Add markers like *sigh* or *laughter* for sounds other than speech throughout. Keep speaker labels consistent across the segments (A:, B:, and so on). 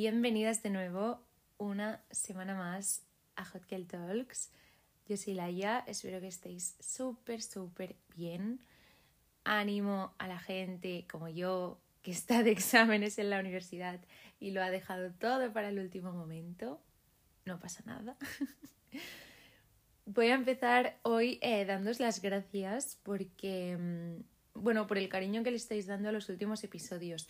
A: bienvenidas de nuevo una semana más a Hot Girl Talks. Yo soy Laia, espero que estéis súper, súper bien. Ánimo a la gente como yo que está de exámenes en la universidad y lo ha dejado todo para el último momento. No pasa nada. *laughs* Voy a empezar hoy eh, dándos las gracias porque, mm, bueno, por el cariño que le estáis dando a los últimos episodios.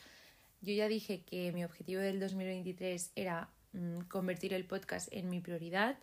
A: Yo ya dije que mi objetivo del 2023 era mm, convertir el podcast en mi prioridad,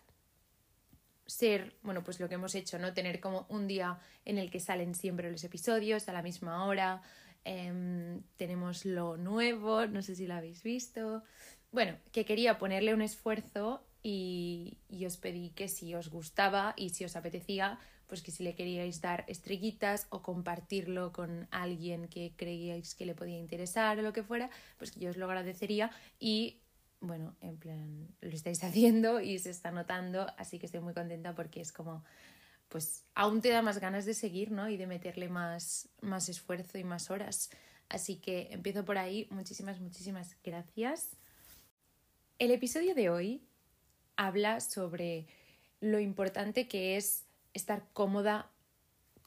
A: ser, bueno, pues lo que hemos hecho, ¿no? Tener como un día en el que salen siempre los episodios a la misma hora. Em, tenemos lo nuevo, no sé si lo habéis visto. Bueno, que quería ponerle un esfuerzo y, os pedí que si os gustaba y si os apetecía, pues que si le queríais dar estrellitas o compartirlo con alguien que creíais que le podía interesar o lo que fuera, pues que yo os lo agradecería y bueno, en plan, lo estáis *laughs* haciendo y se está notando, así que estoy muy contenta porque es como, pues aún te da más ganas de seguir, ¿no? Y de meterle más, más esfuerzo y más horas. Así que empiezo por ahí. Muchísimas, muchísimas gracias. El episodio de hoy habla sobre lo importante que es estar cómoda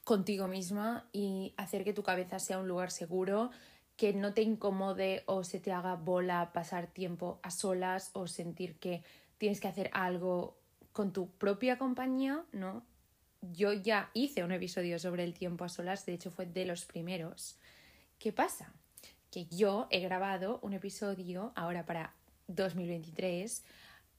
A: contigo misma y hacer que tu cabeza sea un lugar seguro, que no te incomode o se te haga bola pasar tiempo a solas o sentir que tienes que hacer algo con tu propia compañía, ¿no? Yo ya hice un episodio sobre el tiempo a solas, de hecho fue de los primeros. ¿Qué pasa? Que yo he grabado un episodio ahora para 2023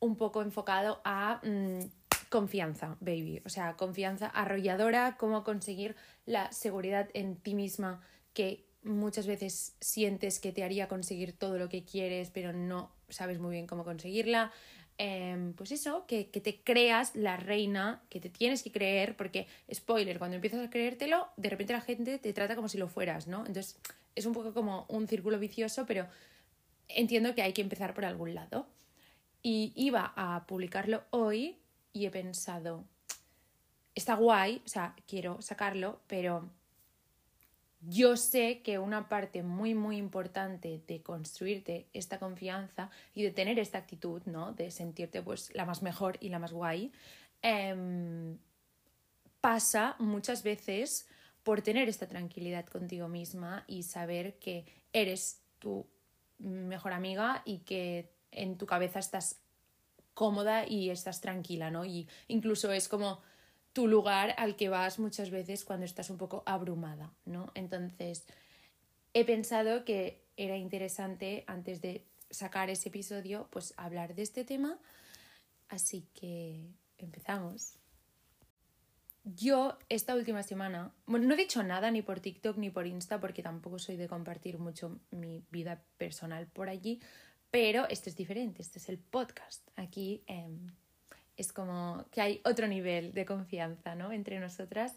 A: un poco enfocado a mm, confianza, baby. O sea, confianza arrolladora, cómo conseguir la seguridad en ti misma que muchas veces sientes que te haría conseguir todo lo que quieres, pero no sabes muy bien cómo conseguirla. Em, pues eso, que, que, te creas la reina que te tienes que creer, porque, spoiler, cuando empiezas a creértelo, de repente la gente te trata como si lo fueras, ¿no? Entonces es un poco como un círculo vicioso, pero entiendo que hay que empezar por algún lado. Y iba a publicarlo hoy y he pensado, está guay, o sea, quiero sacarlo, pero yo sé que una parte muy, muy importante de construirte esta confianza y de tener esta actitud, ¿no? De sentirte pues la más mejor y la más guay, eh, pasa muchas veces por tener esta tranquilidad contigo misma y saber que eres tu mejor amiga y que en tu cabeza estás cómoda y estás tranquila, ¿no? Y incluso es como tu lugar al que vas muchas veces cuando estás un poco abrumada, ¿no? Entonces, he pensado que era interesante antes de sacar ese episodio, pues hablar de este tema. Así que empezamos. Yo esta última semana, bueno, no he dicho nada ni por TikTok ni por Insta porque tampoco soy de compartir mucho mi vida personal por allí, pero este es diferente, este es el podcast. Aquí em, es como que hay otro nivel de confianza ¿no? entre nosotras.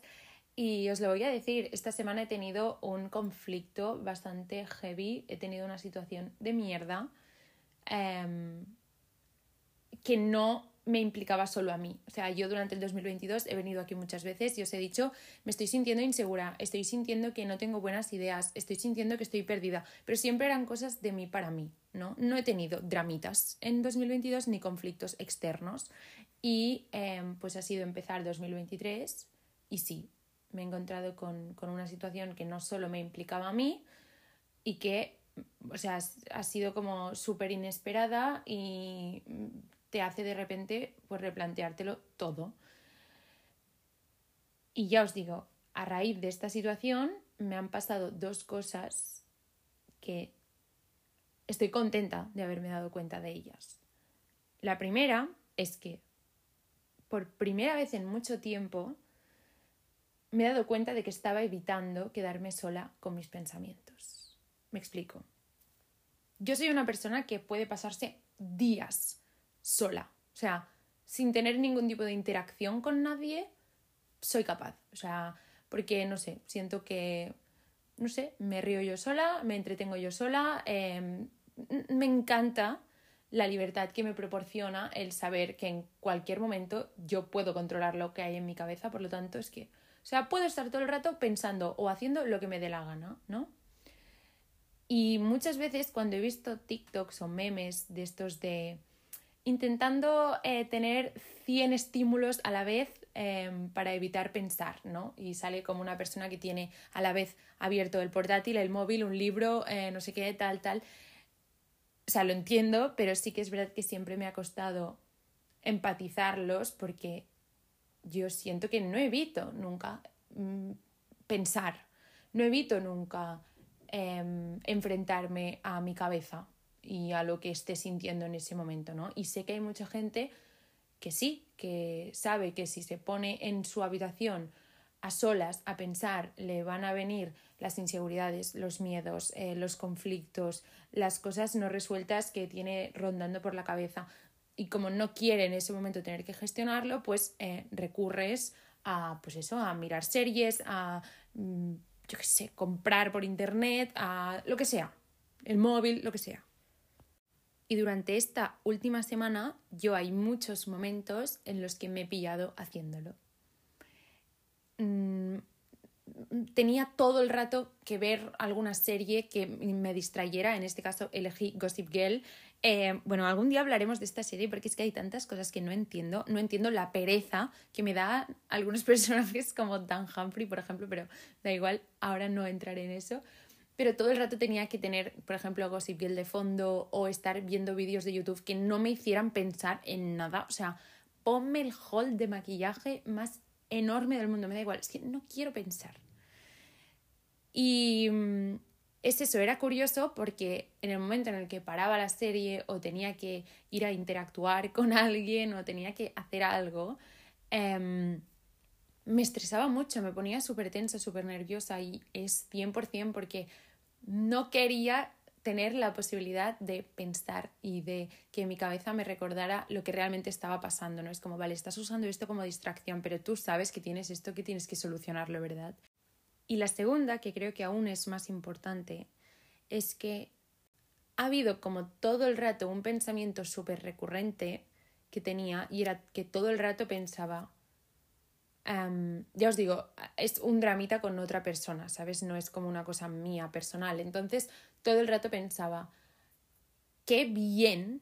A: Y os lo voy a decir, esta semana he tenido un conflicto bastante heavy, he tenido una situación de mierda em, que no me implicaba solo a mí. O sea, yo durante el 2022 he venido aquí muchas veces y os he dicho, me estoy sintiendo insegura, estoy sintiendo que no tengo buenas ideas, estoy sintiendo que estoy perdida, pero siempre eran cosas de mí para mí, ¿no? No he tenido dramitas en 2022 ni conflictos externos y em, pues ha sido empezar 2023 y sí, me he encontrado con, con una situación que no solo me implicaba a mí y que o sea, ha sido como súper inesperada y te hace de repente pues replanteártelo todo. Y ya os digo, a raíz de esta situación me han pasado dos cosas que estoy contenta de haberme dado cuenta de ellas. La primera es que por primera vez en mucho tiempo me he dado cuenta de que estaba evitando quedarme sola con mis pensamientos. Me explico. Yo soy una persona que puede pasarse días sola. O sea, sin tener ningún tipo de interacción con nadie, soy capaz. O sea, porque, no sé, siento que, no sé, me río yo sola, me entretengo yo sola, em, me encanta la libertad que me proporciona el saber que en cualquier momento yo puedo controlar lo que hay en mi cabeza, por lo tanto es que, o sea, puedo estar todo el rato pensando o haciendo lo que me dé la gana, ¿no? Y muchas veces cuando he visto TikToks o memes de estos de intentando eh, tener 100 estímulos a la vez em, para evitar pensar, ¿no? Y sale como una persona que tiene a la vez abierto el portátil, el móvil, un libro, eh, no sé qué, tal, tal. O sea, lo entiendo, pero sí que es verdad que siempre me ha costado empatizarlos porque yo siento que no evito nunca mm, pensar, no evito nunca em, enfrentarme a mi cabeza y a lo que esté sintiendo en ese momento, ¿no? Y sé que hay mucha gente que sí, que sabe que si se pone en su habitación a solas a pensar, le van a venir las inseguridades, los miedos, eh, los conflictos, las cosas no resueltas que tiene rondando por la cabeza. Y como no quiere en ese momento tener que gestionarlo, pues eh, recurres a, pues eso, a mirar series, a, mm, yo qué sé, comprar por internet, a lo que sea, el móvil, lo que sea. Y durante esta última semana yo hay muchos momentos en los que me he pillado haciéndolo. Mm, tenía todo el rato que ver alguna serie que me distrayera, en este caso elegí Gossip Girl. Eh, bueno, algún día hablaremos de esta serie porque es que hay tantas cosas que no entiendo. No entiendo la pereza que me da algunos *laughs* personajes como Dan Humphrey, por ejemplo, pero da igual, ahora no entraré en eso pero todo el rato tenía que tener, por ejemplo, Gossip Girl de fondo o estar viendo vídeos de YouTube que no me hicieran pensar en nada. O sea, ponme el haul de maquillaje más enorme del mundo, me da igual, es que no quiero pensar. Y mm, es eso, era curioso porque en el momento en el que paraba la serie o tenía que ir a interactuar con alguien o tenía que hacer algo, em, me estresaba mucho, me ponía súper tensa, súper nerviosa y es 100% porque no quería tener la posibilidad de pensar y de que mi cabeza me recordara lo que realmente estaba pasando, ¿no? Es como, vale, estás usando esto como distracción, pero tú sabes que tienes esto que tienes que solucionarlo, ¿verdad? Y la segunda, que creo que aún es más importante, es que ha habido como todo el rato un pensamiento súper recurrente que tenía y era que todo el rato pensaba, ya os digo, es un dramita con otra persona, ¿sabes? No es como una cosa mía personal. Entonces, todo el rato pensaba, qué bien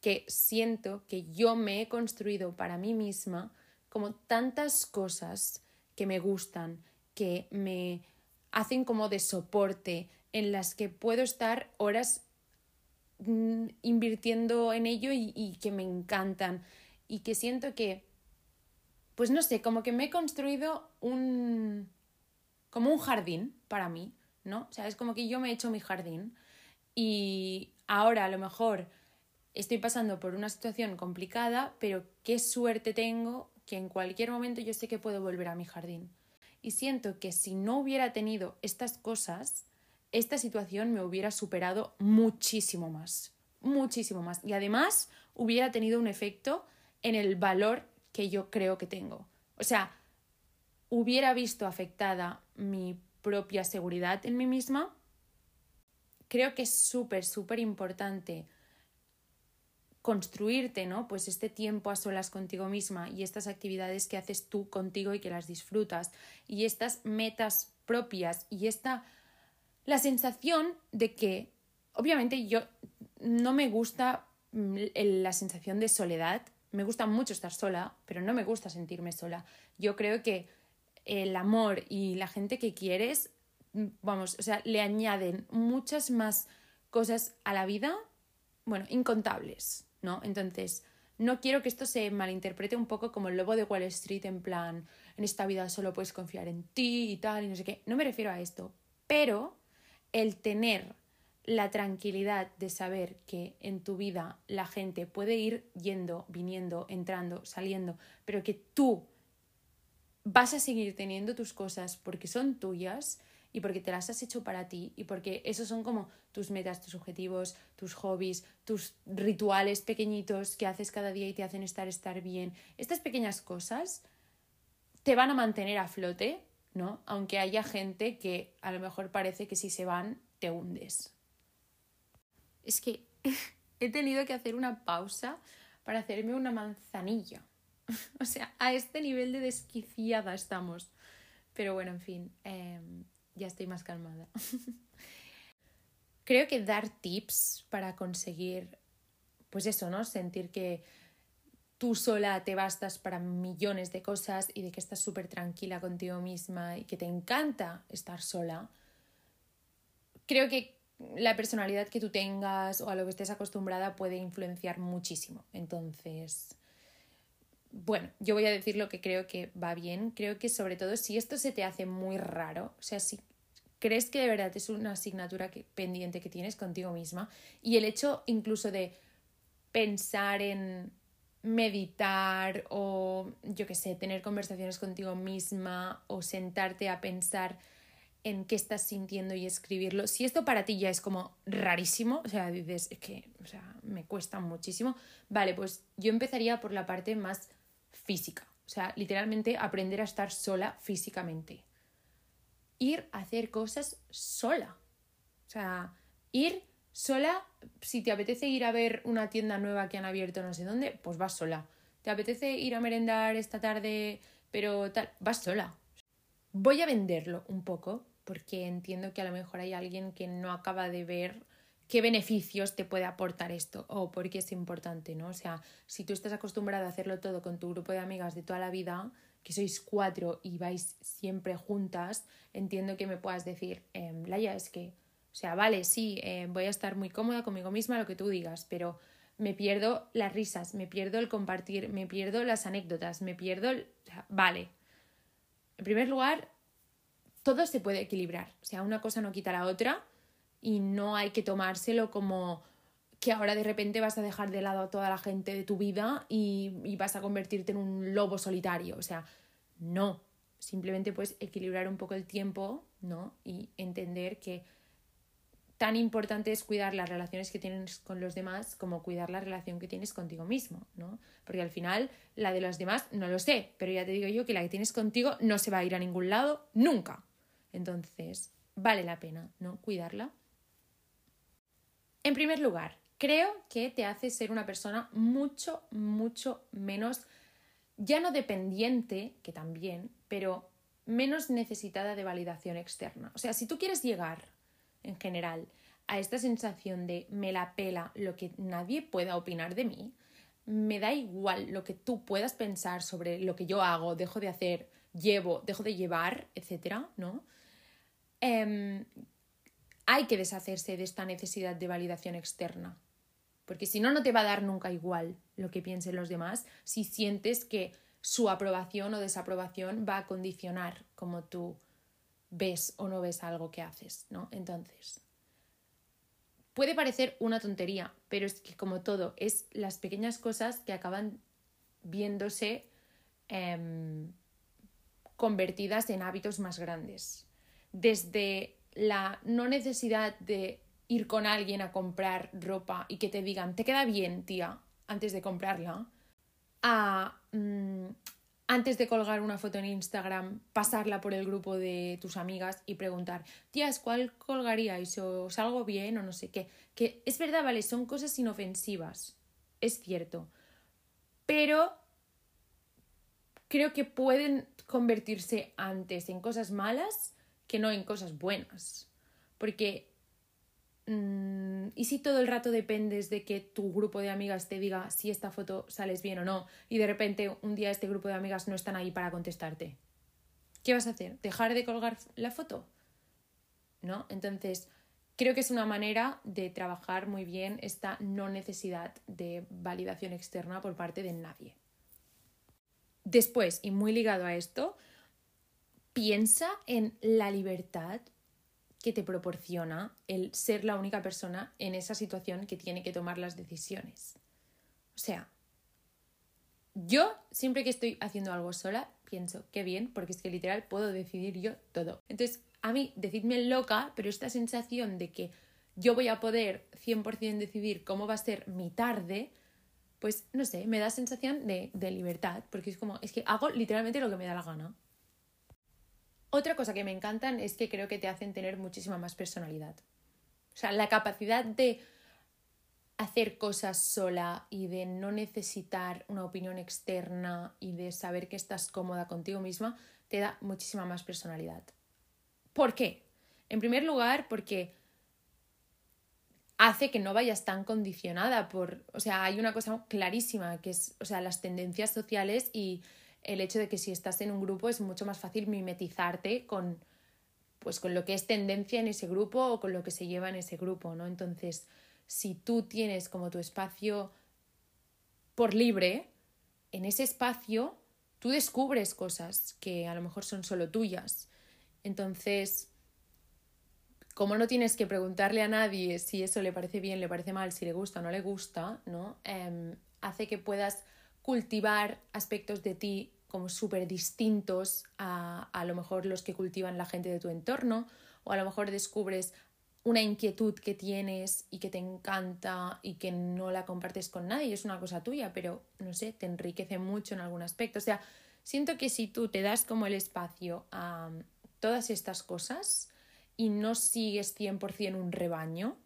A: que siento que yo me he construido para mí misma como tantas cosas que me gustan, que me hacen como de soporte, en las que puedo estar horas mm, invirtiendo en ello y que me encantan y que siento que pues no sé, como que me he construido un, como un jardín para mí, ¿no? O sea, es como que yo me he hecho mi jardín y ahora a lo mejor estoy pasando por una situación complicada, pero qué suerte tengo que en cualquier momento yo sé que puedo volver a mi jardín. Y siento que si no hubiera tenido estas cosas, esta situación me hubiera superado muchísimo más, muchísimo más. Y además hubiera tenido un efecto en el valor que yo creo que tengo. O sea, hubiera visto afectada mi propia seguridad en mí misma. Creo que es súper, súper importante construirte, ¿no? Pues este tiempo a solas contigo misma y estas actividades que haces tú contigo y que las disfrutas y estas metas propias y esta la sensación de que obviamente yo no me gusta mm, la sensación de soledad me gusta mucho estar sola, pero no me gusta sentirme sola. Yo creo que el amor y la gente que quieres, vamos, o sea, le añaden muchas más cosas a la vida, bueno, incontables, ¿no? Entonces, no quiero que esto se malinterprete un poco como el lobo de Wall Street, en plan, en esta vida solo puedes confiar en ti y tal, y no sé qué. No me refiero a esto, pero el tener la tranquilidad de saber que en tu vida la gente puede ir yendo, viniendo, entrando, saliendo, pero que tú vas a seguir teniendo tus cosas porque son tuyas y porque te las has hecho para ti y porque esos son como tus metas, tus objetivos, tus hobbies, tus rituales pequeñitos que haces cada día y te hacen estar estar bien. Estas pequeñas cosas te van a mantener a flote, ¿no? Aunque haya gente que a lo mejor parece que si se van te hundes es que *laughs* he tenido que hacer una pausa para hacerme una manzanilla. *laughs* o sea, a este nivel de desquiciada estamos. Pero bueno, en fin, em, ya estoy más calmada. *laughs* creo que dar tips para conseguir, pues eso, ¿no? Sentir que tú sola te bastas para millones de cosas y de que estás súper tranquila contigo misma y que te encanta estar sola. Creo que la personalidad que tú tengas o a lo que estés acostumbrada puede influenciar muchísimo. Entonces, bueno, yo voy a decir lo que creo que va bien. Creo que sobre todo si esto se te hace muy raro, o sea, si crees que de verdad es una asignatura pendiente que tienes contigo misma y el hecho incluso de pensar en meditar o yo qué sé, tener conversaciones contigo misma o sentarte a pensar en qué estás sintiendo y escribirlo. Si esto para ti ya es como rarísimo, o sea, dices, es que, o sea, me cuesta muchísimo, vale, pues yo empezaría por la parte más física, o sea, literalmente aprender a estar sola físicamente. Ir a hacer cosas sola. O sea, ir sola, si te apetece ir a ver una tienda nueva que han abierto no sé dónde, pues vas sola. ¿Te apetece ir a merendar esta tarde, pero tal? Vas sola. Voy a venderlo un poco, porque entiendo que a lo mejor hay alguien que no acaba de ver qué beneficios te puede aportar esto o por qué es importante, ¿no? O sea, si tú estás acostumbrada a hacerlo todo con tu grupo de amigas de toda la vida, que sois cuatro y vais siempre juntas, entiendo que me puedas decir, eh, Laia, es que, o sea, vale, sí, eh, voy a estar muy cómoda conmigo misma, lo que tú digas, pero me pierdo las risas, me pierdo el compartir, me pierdo las anécdotas, me pierdo... El... Vale. En primer lugar, todo se puede equilibrar. O sea, una cosa no quita la otra y no hay que tomárselo como que ahora de repente vas a dejar de lado a toda la gente de tu vida y, y vas a convertirte en un lobo solitario. O sea, no. Simplemente puedes equilibrar un poco el tiempo, ¿no? Y entender que tan importante es cuidar las relaciones que tienes con los demás como cuidar la relación que tienes contigo mismo, ¿no? Porque al final la de los demás no lo sé, pero ya te digo yo que la que tienes contigo no se va a ir a ningún lado nunca. Entonces, vale la pena, ¿no? Cuidarla. En primer lugar, creo que te hace ser una persona mucho, mucho menos, ya no dependiente, que también, pero menos necesitada de validación externa. O sea, si tú quieres llegar, en general, a esta sensación de me la pela lo que nadie pueda opinar de mí, me da igual lo que tú puedas pensar sobre lo que yo hago, dejo de hacer, llevo, dejo de llevar, etcétera, ¿no? Em, hay que deshacerse de esta necesidad de validación externa. Porque si no, no te va a dar nunca igual lo que piensen los demás si sientes que su aprobación o desaprobación va a condicionar cómo tú ves o no ves algo que haces, ¿no? Entonces, puede parecer una tontería, pero es que como todo, es las pequeñas cosas que acaban viéndose em, convertidas en hábitos más grandes desde la no necesidad de ir con alguien a comprar ropa y que te digan, te queda bien, tía, antes de comprarla, a mm, antes de colgar una foto en Instagram, pasarla por el grupo de tus amigas y preguntar, tías, ¿cuál colgaríais? ¿O salgo bien? O no sé qué. Que es verdad, vale, son cosas inofensivas, es cierto. Pero creo que pueden convertirse antes en cosas malas que no en cosas buenas. Porque mm, ¿Y si todo el rato dependes de que tu grupo de amigas te diga si esta foto sales bien o no y de repente un día este grupo de amigas no están ahí para contestarte? ¿Qué vas a hacer? ¿Dejar de colgar la foto? ¿No? Entonces, creo que es una manera de trabajar muy bien esta no necesidad de validación externa por parte de nadie. Después, y muy ligado a esto, piensa en la libertad que te proporciona el ser la única persona en esa situación que tiene que tomar las decisiones. O sea, yo siempre que estoy haciendo algo sola pienso, qué bien, porque es que literal puedo decidir yo todo. Entonces, a mí, decidme loca, pero esta sensación de que yo voy a poder 100% decidir cómo va a ser mi tarde, pues no sé, me da sensación de, de libertad, porque es como, es que hago literalmente lo que me da la gana. Otra cosa que me encantan es que creo que te hacen tener muchísima más personalidad. O sea, la capacidad de hacer cosas sola y de no necesitar una opinión externa y de saber que estás cómoda contigo misma te da muchísima más personalidad. ¿Por qué? En primer lugar, porque hace que no vayas tan condicionada por, o sea, hay una cosa clarísima que es, o sea, las tendencias sociales y el hecho de que si estás en un grupo es mucho más fácil mimetizarte con pues con lo que es tendencia en ese grupo o con lo que se lleva en ese grupo, ¿no? Entonces, si tú tienes como tu espacio por libre, en ese espacio tú descubres cosas que a lo mejor son solo tuyas. Entonces, como no tienes que preguntarle a nadie si eso le parece bien, le parece mal, si le gusta o no le gusta, ¿no? Em, hace que puedas cultivar aspectos de ti como súper distintos a, a lo mejor los que cultivan la gente de tu entorno, o a lo mejor descubres una inquietud que tienes y que te encanta y que no la compartes con nadie, es una cosa tuya, pero no sé, te enriquece mucho en algún aspecto. O sea, siento que si tú te das como el espacio a todas estas cosas y no sigues 100% un rebaño,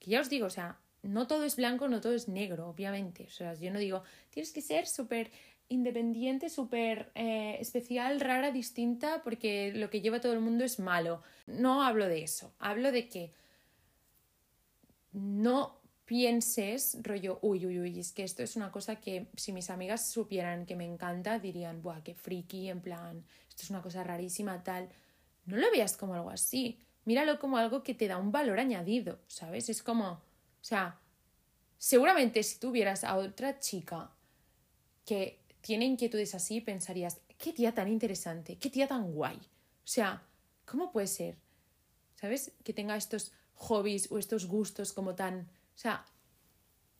A: que ya os digo, o sea, no todo es blanco, no todo es negro, obviamente. O sea, yo no digo, tienes que ser súper independiente, súper eh, especial, rara, distinta, porque lo que lleva todo el mundo es malo. No hablo de eso, hablo de que no pienses, rollo, uy, uy, uy, es que esto es una cosa que si mis amigas supieran que me encanta, dirían, buah, qué friki, en plan, esto es una cosa rarísima, tal. No lo veas como algo así, míralo como algo que te da un valor añadido, ¿sabes? Es como, o sea, seguramente si tuvieras a otra chica que tiene inquietudes así, pensarías, qué tía tan interesante, qué tía tan guay. O sea, ¿cómo puede ser? ¿Sabes? Que tenga estos hobbies o estos gustos como tan... O sea,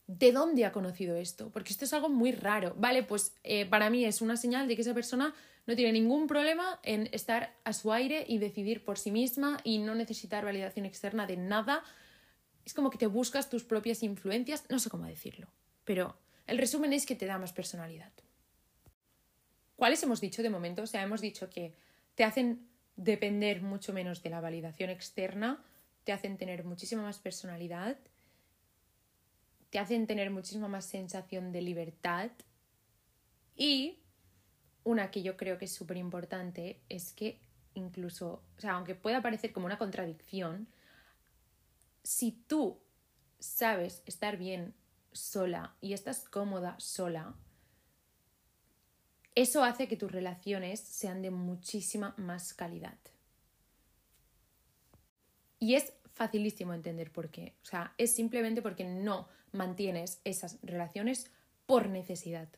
A: ¿de dónde ha conocido esto? Porque esto es algo muy raro. Vale, pues eh, para mí es una señal de que esa persona no tiene ningún problema en estar a su aire y decidir por sí misma y no necesitar validación externa de nada. Es como que te buscas tus propias influencias, no sé cómo decirlo, pero el resumen es que te da más personalidad. ¿Cuáles hemos dicho de momento? O sea, hemos dicho que te hacen depender mucho menos de la validación externa, te hacen tener muchísima más personalidad, te hacen tener muchísima más sensación de libertad y una que yo creo que es súper importante es que incluso, o sea, aunque pueda parecer como una contradicción, si tú sabes estar bien sola y estás cómoda sola, eso hace que tus relaciones sean de muchísima más calidad. Y es facilísimo entender por qué. O sea, es simplemente porque no mantienes esas relaciones por necesidad.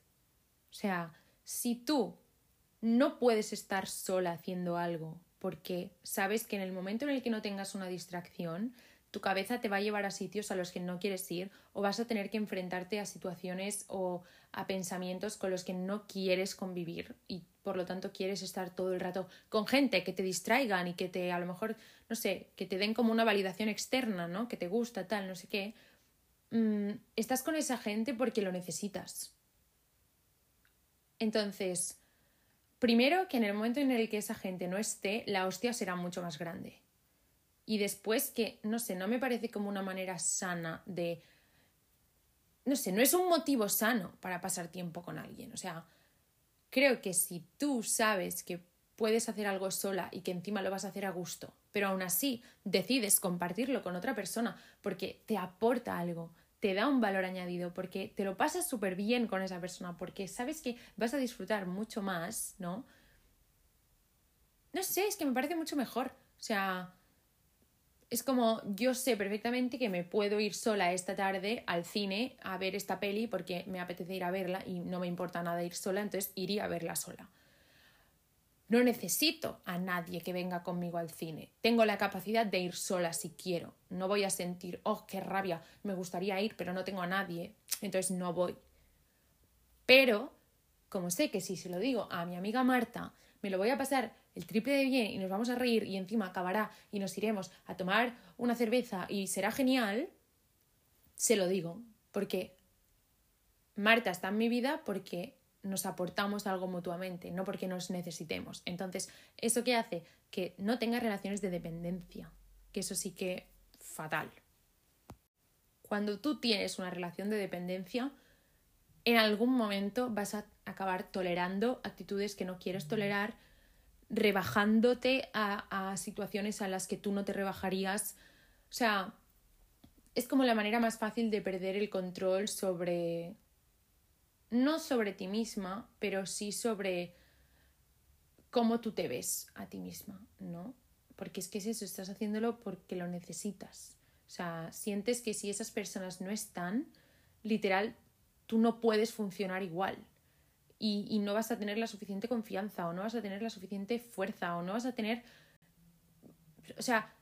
A: O sea, si tú no puedes estar sola haciendo algo porque sabes que en el momento en el que no tengas una distracción, tu cabeza te va a llevar a sitios a los que no quieres ir o vas a tener que enfrentarte a situaciones o a pensamientos con los que no quieres convivir y por lo tanto quieres estar todo el rato con gente que te distraigan y que te a lo mejor, no sé, que te den como una validación externa, ¿no? Que te gusta, tal, no sé qué. Mm, estás con esa gente porque lo necesitas. Entonces, primero que en el momento en el que esa gente no esté, la hostia será mucho más grande. Y después que, no sé, no me parece como una manera sana de... No sé, no es un motivo sano para pasar tiempo con alguien. O sea, creo que si tú sabes que puedes hacer algo sola y que encima lo vas a hacer a gusto, pero aún así decides compartirlo con otra persona porque te aporta algo, te da un valor añadido, porque te lo pasas súper bien con esa persona, porque sabes que vas a disfrutar mucho más, ¿no? No sé, es que me parece mucho mejor. O sea, es como yo sé perfectamente que me puedo ir sola esta tarde al cine a ver esta peli porque me apetece ir a verla y no me importa nada ir sola, entonces iría a verla sola. No necesito a nadie que venga conmigo al cine. Tengo la capacidad de ir sola si quiero. No voy a sentir, oh, qué rabia, me gustaría ir, pero no tengo a nadie, entonces no voy. Pero, como sé que si se lo digo a mi amiga Marta, me lo voy a pasar el triple de bien y nos vamos a reír y encima acabará y nos iremos a tomar una cerveza y será genial, se lo digo, porque Marta está en mi vida porque nos aportamos algo mutuamente, no porque nos necesitemos. Entonces, ¿eso qué hace? Que no tenga relaciones de dependencia, que eso sí que fatal. Cuando tú tienes una relación de dependencia, en algún momento vas a acabar tolerando actitudes que no quieres tolerar, rebajándote a, situaciones a las que tú no te rebajarías. O sea, es como la manera más fácil de perder el control sobre... no sobre ti misma, pero sí sobre cómo tú te ves a ti misma, ¿no? Porque es que es eso, estás haciéndolo porque lo necesitas. O sea, sientes que si esas personas no están, literal, tú no puedes funcionar igual. Y, y, no vas a tener la suficiente confianza, o no vas a tener la suficiente fuerza, o no vas a tener. O sea,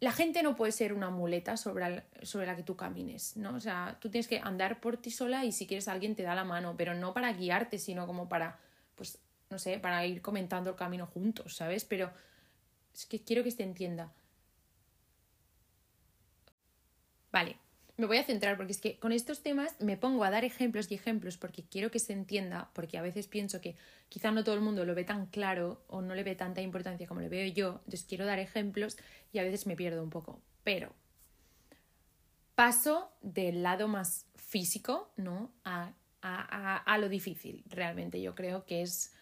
A: la gente no puede ser una muleta sobre sobre la que tú camines, ¿no? O sea, tú tienes que andar por ti sola y si quieres alguien te da la mano, pero no para guiarte, sino como para, pues, no sé, para ir comentando el camino juntos, ¿sabes? Pero es que quiero que se entienda. Vale, me voy a centrar porque es que con estos temas me pongo a dar ejemplos y ejemplos porque quiero que se entienda, porque a veces pienso que quizá no todo el mundo lo ve tan claro o no le ve tanta importancia como le veo yo, entonces quiero dar ejemplos y a veces me pierdo un poco. Pero paso del lado más físico, ¿no? A, a, a, a lo difícil, realmente. Yo creo que es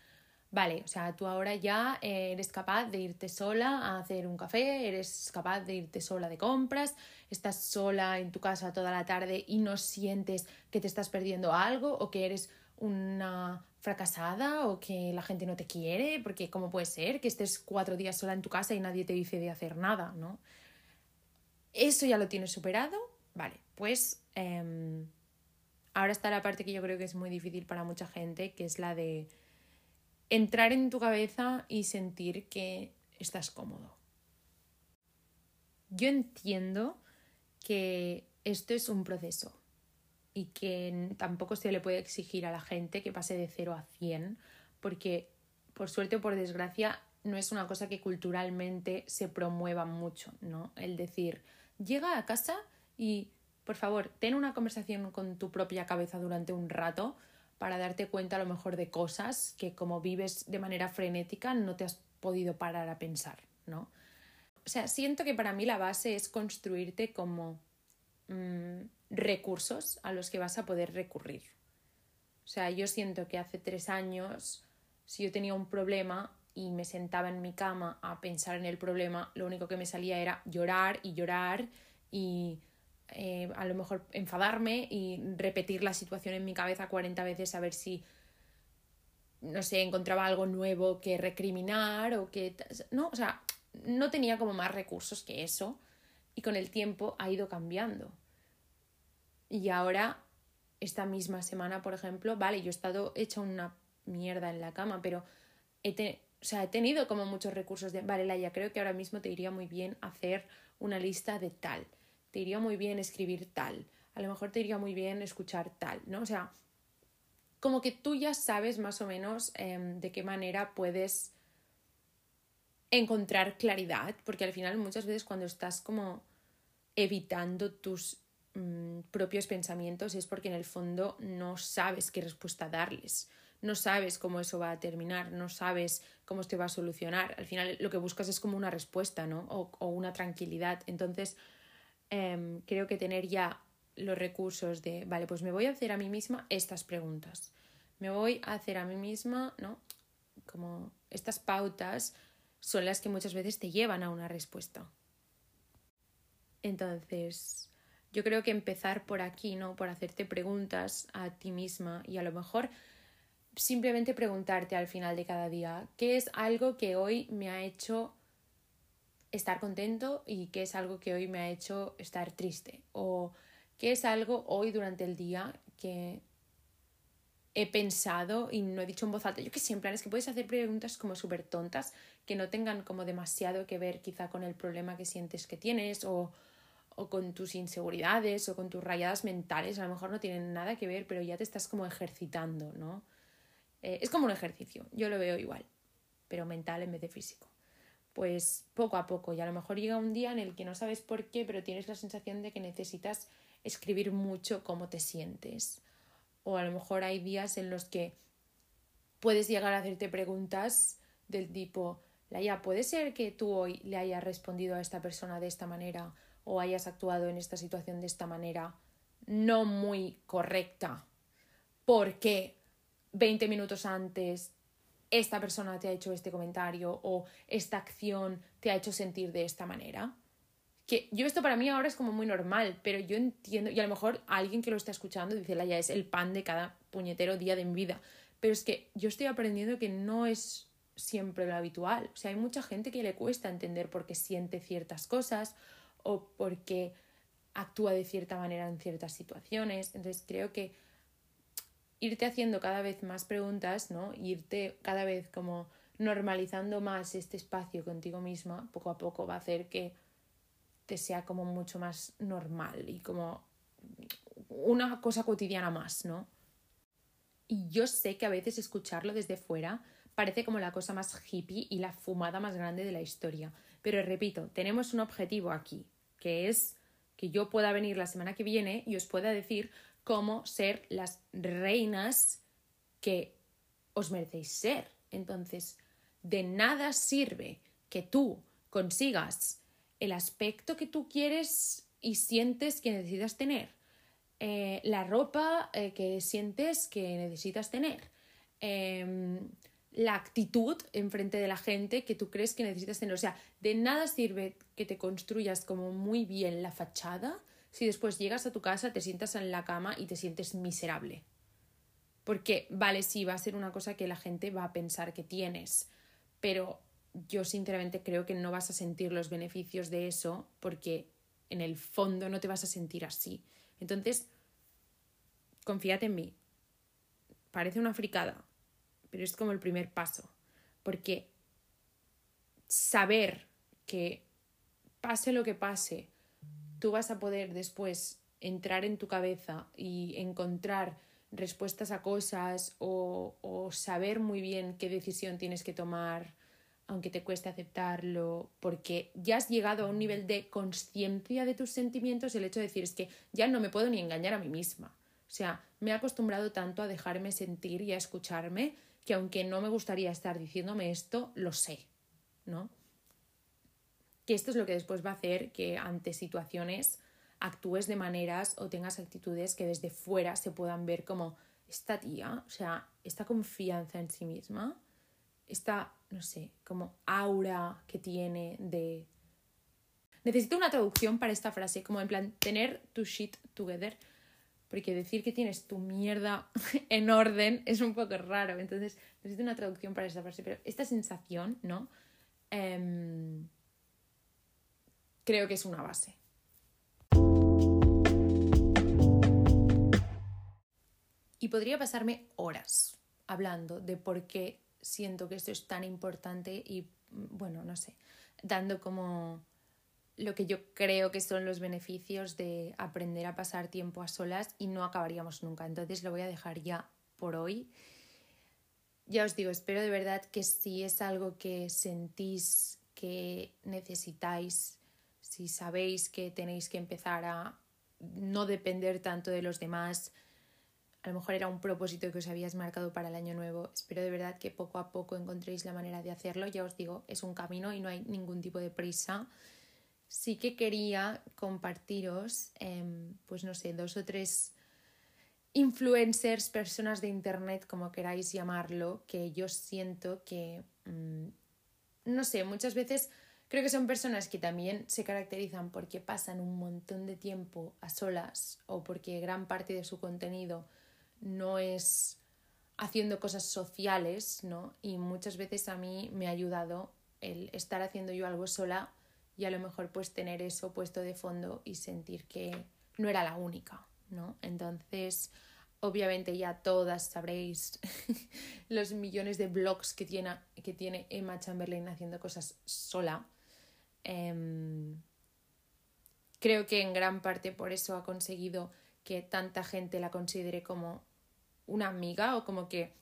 A: Vale, o sea, tú ahora ya eres capaz de irte sola a hacer un café, eres capaz de irte sola de compras, estás sola en tu casa toda la tarde y no sientes que te estás perdiendo algo o que eres una fracasada o que la gente no te quiere, porque ¿cómo puede ser que estés cuatro días sola en tu casa y nadie te dice de hacer nada, ¿no? Eso ya lo tienes superado, vale, pues eh, ahora está la parte que yo creo que es muy difícil para mucha gente, que es la de entrar en tu cabeza y sentir que estás cómodo. Yo entiendo que esto es un proceso y que tampoco se le puede exigir a la gente que pase de 0 a 100 porque por suerte o por desgracia no es una cosa que culturalmente se promueva mucho, ¿no? El decir, llega a casa y por favor, ten una conversación con tu propia cabeza durante un rato para darte cuenta a lo mejor de cosas que como vives de manera frenética no te has podido parar a pensar, ¿no? O sea, siento que para mí la base es construirte como mmm, recursos a los que vas a poder recurrir. O sea, yo siento que hace tres años, si yo tenía un problema y me sentaba en mi cama a pensar en el problema, lo único que me salía era llorar y llorar y eh, a lo mejor enfadarme y repetir la situación en mi cabeza 40 veces a ver si, no sé, encontraba algo nuevo que recriminar o que... No, o sea, no tenía como más recursos que eso y con el tiempo ha ido cambiando. Y ahora, esta misma semana, por ejemplo, vale, yo he estado hecha una mierda en la cama, pero he, o sea, he tenido como muchos recursos de, vale, Laia, creo que ahora mismo te iría muy bien hacer una lista de tal te iría muy bien escribir tal, a lo mejor te iría muy bien escuchar tal, ¿no? O sea, como que tú ya sabes más o menos eh, de qué manera puedes encontrar claridad, porque al final muchas veces cuando estás como evitando tus mmm, propios pensamientos es porque en el fondo no sabes qué respuesta darles, no sabes cómo eso va a terminar, no sabes cómo te va a solucionar. Al final lo que buscas es como una respuesta, ¿no? O una tranquilidad. Entonces, Em, creo que tener ya los recursos de, vale, pues me voy a hacer a mí misma estas preguntas. Me voy a hacer a mí misma, ¿no? Como estas pautas son las que muchas veces te llevan a una respuesta. Entonces, yo creo que empezar por aquí, ¿no? Por hacerte preguntas a ti misma y a lo mejor simplemente preguntarte al final de cada día, ¿qué es algo que hoy me ha hecho estar contento y qué es algo que hoy me ha hecho estar triste o qué es algo hoy durante el día que he pensado y no he dicho en voz alta. Yo que sé, en es que puedes hacer preguntas como súper tontas que no tengan como demasiado que ver quizá con el problema que sientes que tienes o, o con tus inseguridades o con tus rayadas mentales. A lo mejor no tienen nada que ver, pero ya te estás como ejercitando, ¿no? Eh, es como un ejercicio, yo lo veo igual, pero mental en vez de físico pues poco a poco y a lo mejor llega un día en el que no sabes por qué, pero tienes la sensación de que necesitas escribir mucho cómo te sientes. O a lo mejor hay días en los que puedes llegar a hacerte preguntas del tipo, Laia, ¿puede ser que tú hoy le hayas respondido a esta persona de esta manera o hayas actuado en esta situación de esta manera no muy correcta? Porque 20 minutos antes esta persona te ha hecho este comentario o esta acción te ha hecho sentir de esta manera. que yo esto para mí ahora es como muy normal, pero yo entiendo, y a lo mejor alguien que lo está escuchando dice, la ya es el pan de cada puñetero día de mi vida, pero es que yo estoy aprendiendo que no es siempre lo habitual, o sea, hay mucha gente que le cuesta entender por qué siente ciertas cosas o por qué actúa de cierta manera en ciertas situaciones, entonces creo que irte haciendo cada vez más preguntas, ¿no? Irte cada vez como normalizando más este espacio contigo misma, poco a poco va a hacer que te sea como mucho más normal y como una cosa cotidiana más, ¿no? Y yo sé que a veces escucharlo desde fuera parece como la cosa más hippie y la fumada más grande de la historia. Pero repito, tenemos un objetivo aquí, que es que yo pueda venir la semana que viene y os pueda decir cómo ser las reinas que os merecéis ser. Entonces, de nada sirve que tú consigas el aspecto que tú quieres y sientes que necesitas tener, eh, la ropa eh, que sientes que necesitas tener, em, la actitud enfrente de la gente que tú crees que necesitas tener. O sea, de nada sirve que te construyas como muy bien la fachada si después llegas a tu casa, te sientas en la cama y te sientes miserable. Porque, vale, sí, va a ser una cosa que la gente va a pensar que tienes, pero yo sinceramente creo que no vas a sentir los beneficios de eso porque en el fondo no te vas a sentir así. Entonces, confíate en mí. Parece una fricada, pero es como el primer paso. Porque saber que pase lo que pase, tú vas a poder después entrar en tu cabeza y encontrar respuestas a cosas o, o saber muy bien qué decisión tienes que tomar aunque te cueste aceptarlo, porque ya has llegado a un nivel de conciencia de tus sentimientos, el hecho de decir es que ya no me puedo ni engañar a mí misma. O sea, me he acostumbrado tanto a dejarme sentir y a escucharme que aunque no me gustaría estar diciéndome esto, lo sé, ¿no? Que esto es lo que después va a hacer que ante situaciones actúes de maneras o tengas actitudes que desde fuera se puedan ver como esta tía, o sea, esta confianza en sí misma, esta, no sé, como aura que tiene de... Necesito una traducción para esta frase, como en plan, tener tu shit together, porque decir que tienes tu mierda *laughs* en orden es un poco raro, entonces necesito una traducción para esta frase, pero esta sensación, ¿no? Em, creo que es una base. Y podría pasarme horas hablando de por qué siento que esto es tan importante y, bueno, no sé, dando como lo que yo creo que son los beneficios de aprender a pasar tiempo a solas y no acabaríamos nunca. Entonces lo voy a dejar ya por hoy. Ya os digo, espero de verdad que si es algo que sentís que necesitáis, si sabéis que tenéis que empezar a no depender tanto de los demás, a lo mejor era un propósito que os habíais marcado para el año nuevo. Espero de verdad que poco a poco encontréis la manera de hacerlo. Ya os digo, es un camino y no hay ningún tipo de prisa. Sí que quería compartiros, em, pues no sé, dos o tres influencers, personas de internet, como queráis llamarlo, que yo siento que, mm, no sé, muchas veces creo que son personas que también se caracterizan porque pasan un montón de tiempo a solas o porque gran parte de su contenido no es haciendo cosas sociales, ¿no? Y muchas veces a mí me ha ayudado el estar haciendo yo algo sola y a lo mejor pues tener eso puesto de fondo y sentir que no era la única, ¿no? Entonces, obviamente ya todas sabréis *laughs* los millones de blogs que tiene, que tiene Emma Chamberlain haciendo cosas sola. Em, creo que en gran parte por eso ha conseguido que tanta gente la considere como una amiga o como que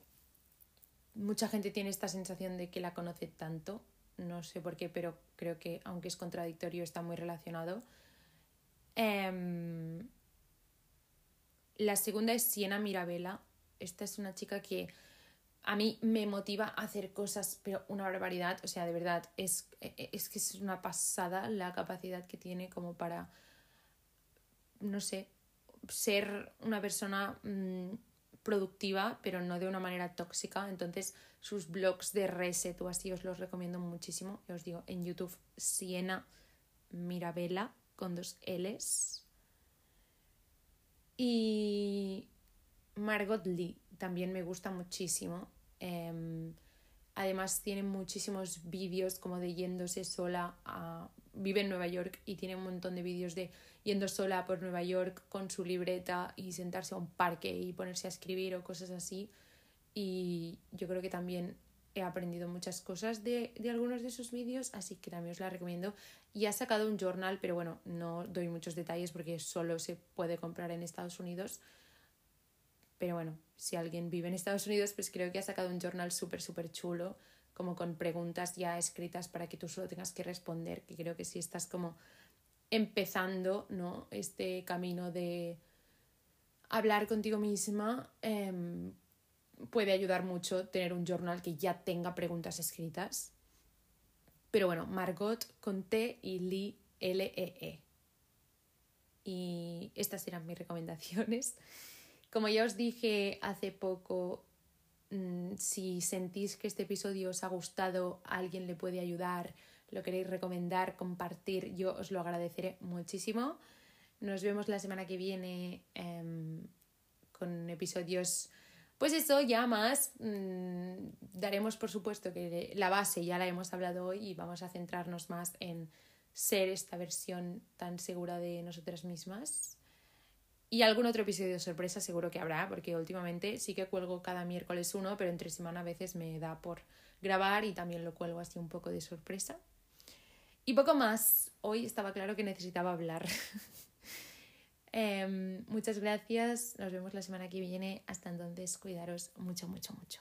A: mucha gente tiene esta sensación de que la conoce tanto, no sé por qué, pero creo que aunque es contradictorio está muy relacionado. Em, la segunda es Siena Mirabella. Esta es una chica que a mí me motiva a hacer cosas, pero una barbaridad. O sea, de verdad, es, es que es una pasada la capacidad que tiene como para, no sé, ser una persona mm, productiva, pero no de una manera tóxica. Entonces, sus blogs de reset o así os los recomiendo muchísimo. os digo, en YouTube, Siena Mirabella, con dos L's. Y Margot Lee también me gusta muchísimo. Em, además tiene muchísimos vídeos como de yéndose sola. Vive en Nueva York y tiene un montón de vídeos de yendo sola por Nueva York con su libreta y sentarse a un parque y ponerse a escribir o cosas así. Y yo creo que también he aprendido muchas cosas de, de algunos de sus vídeos, así que también os la recomiendo. Y ha sacado un journal, pero bueno, no doy muchos detalles porque solo se puede comprar en Estados Unidos. Pero bueno, si alguien vive en Estados Unidos, pues creo que ha sacado un journal súper, súper chulo, como con preguntas ya escritas para que tú solo tengas que responder, que creo que si estás como empezando, ¿no? Este camino de hablar contigo misma, em, puede ayudar mucho tener un journal que ya tenga preguntas escritas. Pero bueno, Margot con T y Lee L-E-E. -E. Y estas eran mis recomendaciones. Como ya os dije hace poco, mm, si sentís que este episodio os ha gustado, alguien le puede ayudar, lo queréis recomendar, compartir, yo os lo agradeceré muchísimo. Nos vemos la semana que viene eh, con episodios pues eso, ya más, mmm, daremos por supuesto que la base ya la hemos hablado hoy y vamos a centrarnos más en ser esta versión tan segura de nosotras mismas. Y algún otro episodio de sorpresa seguro que habrá, porque últimamente sí que cuelgo cada miércoles uno, pero entre semana a veces me da por grabar y también lo cuelgo así un poco de sorpresa. Y poco más. Hoy estaba claro que necesitaba hablar. *laughs* Eh, muchas gracias. Nos vemos la semana que viene. Hasta entonces, cuidaros mucho, mucho, mucho.